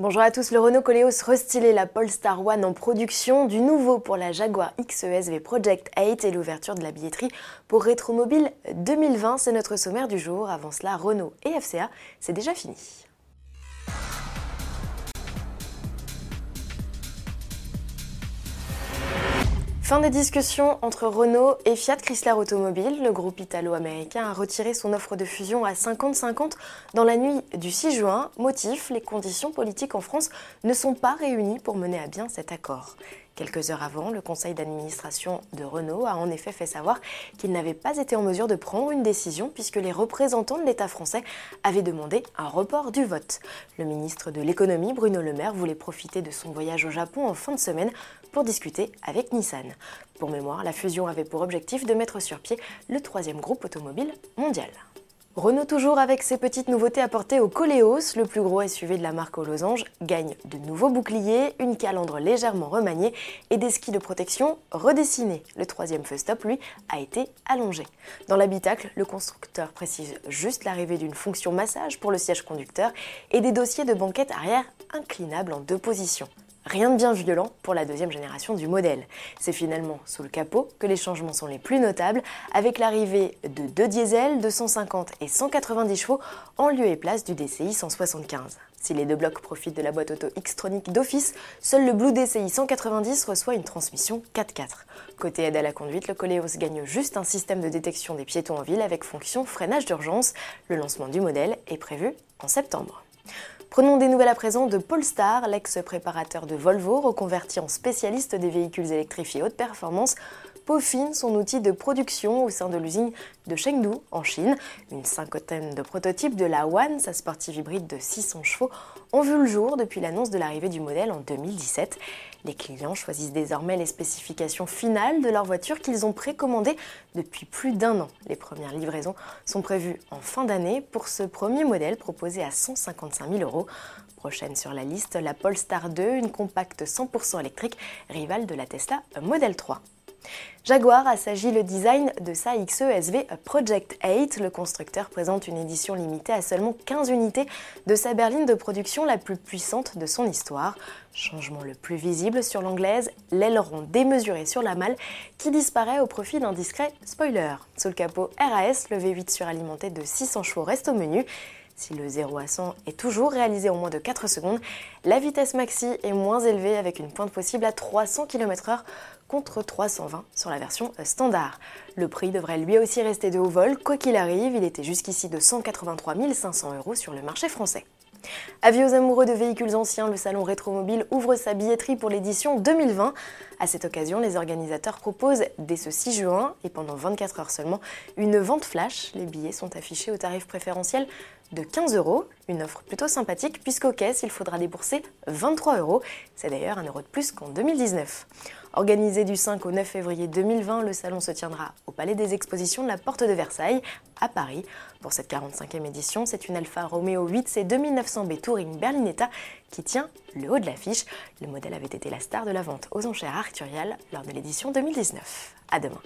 Bonjour à tous, le Renault Coleos restylé la Polestar One en production, du nouveau pour la Jaguar XESV Project 8 et l'ouverture de la billetterie pour Retromobile 2020, c'est notre sommaire du jour. Avant cela, Renault et FCA, c'est déjà fini. Fin des discussions entre Renault et Fiat Chrysler Automobile. Le groupe italo-américain a retiré son offre de fusion à 50-50 dans la nuit du 6 juin. Motif, les conditions politiques en France ne sont pas réunies pour mener à bien cet accord. Quelques heures avant, le conseil d'administration de Renault a en effet fait savoir qu'il n'avait pas été en mesure de prendre une décision puisque les représentants de l'État français avaient demandé un report du vote. Le ministre de l'économie, Bruno Le Maire, voulait profiter de son voyage au Japon en fin de semaine pour discuter avec Nissan. Pour mémoire, la fusion avait pour objectif de mettre sur pied le troisième groupe automobile mondial. Renault toujours avec ses petites nouveautés apportées au Coleos, le plus gros SUV de la marque aux losanges, gagne de nouveaux boucliers, une calandre légèrement remaniée et des skis de protection redessinés. Le troisième feu stop, lui, a été allongé. Dans l'habitacle, le constructeur précise juste l'arrivée d'une fonction massage pour le siège conducteur et des dossiers de banquette arrière inclinables en deux positions. Rien de bien violent pour la deuxième génération du modèle. C'est finalement sous le capot que les changements sont les plus notables, avec l'arrivée de deux diesels de 150 et 190 chevaux en lieu et place du DCI 175. Si les deux blocs profitent de la boîte auto Xtronic d'office, seul le Blue DCI 190 reçoit une transmission 4x4. Côté aide à la conduite, le Coleos gagne juste un système de détection des piétons en ville avec fonction freinage d'urgence. Le lancement du modèle est prévu en septembre. Prenons des nouvelles à présent de Polestar, l'ex-préparateur de Volvo, reconverti en spécialiste des véhicules électrifiés haute performance, peaufine son outil de production au sein de l'usine de Chengdu, en Chine. Une cinquantaine de prototypes de la One, sa sportive hybride de 600 chevaux, ont vu le jour depuis l'annonce de l'arrivée du modèle en 2017. Les clients choisissent désormais les spécifications finales de leur voiture qu'ils ont précommandées depuis plus d'un an. Les premières livraisons sont prévues en fin d'année pour ce premier modèle proposé à 155 000 euros. Prochaine sur la liste, la Polestar 2, une compacte 100% électrique, rivale de la Tesla Model 3. Jaguar assagit le design de sa XESV Project 8. Le constructeur présente une édition limitée à seulement 15 unités de sa berline de production la plus puissante de son histoire. Changement le plus visible sur l'anglaise, l'aileron démesuré sur la malle qui disparaît au profit d'un discret spoiler. Sous le capot RAS, le V8 suralimenté de 600 chevaux reste au menu. Si le 0 à 100 est toujours réalisé en moins de 4 secondes, la vitesse maxi est moins élevée avec une pointe possible à 300 km/h contre 320 sur la version standard. Le prix devrait lui aussi rester de haut vol, quoi qu'il arrive, il était jusqu'ici de 183 500 euros sur le marché français. Avis aux amoureux de véhicules anciens, le salon Rétromobile ouvre sa billetterie pour l'édition 2020. À cette occasion, les organisateurs proposent dès ce 6 juin et pendant 24 heures seulement une vente flash. Les billets sont affichés au tarif préférentiel de 15 euros, une offre plutôt sympathique puisqu'au caisse il faudra débourser 23 euros. C'est d'ailleurs un euro de plus qu'en 2019. Organisé du 5 au 9 février 2020, le salon se tiendra au Palais des Expositions de la Porte de Versailles, à Paris. Pour cette 45e édition, c'est une Alfa Romeo 8 c 2900 B Touring Berlinetta qui tient le haut de l'affiche. Le modèle avait été la star de la vente aux enchères arcturiales lors de l'édition 2019. À demain.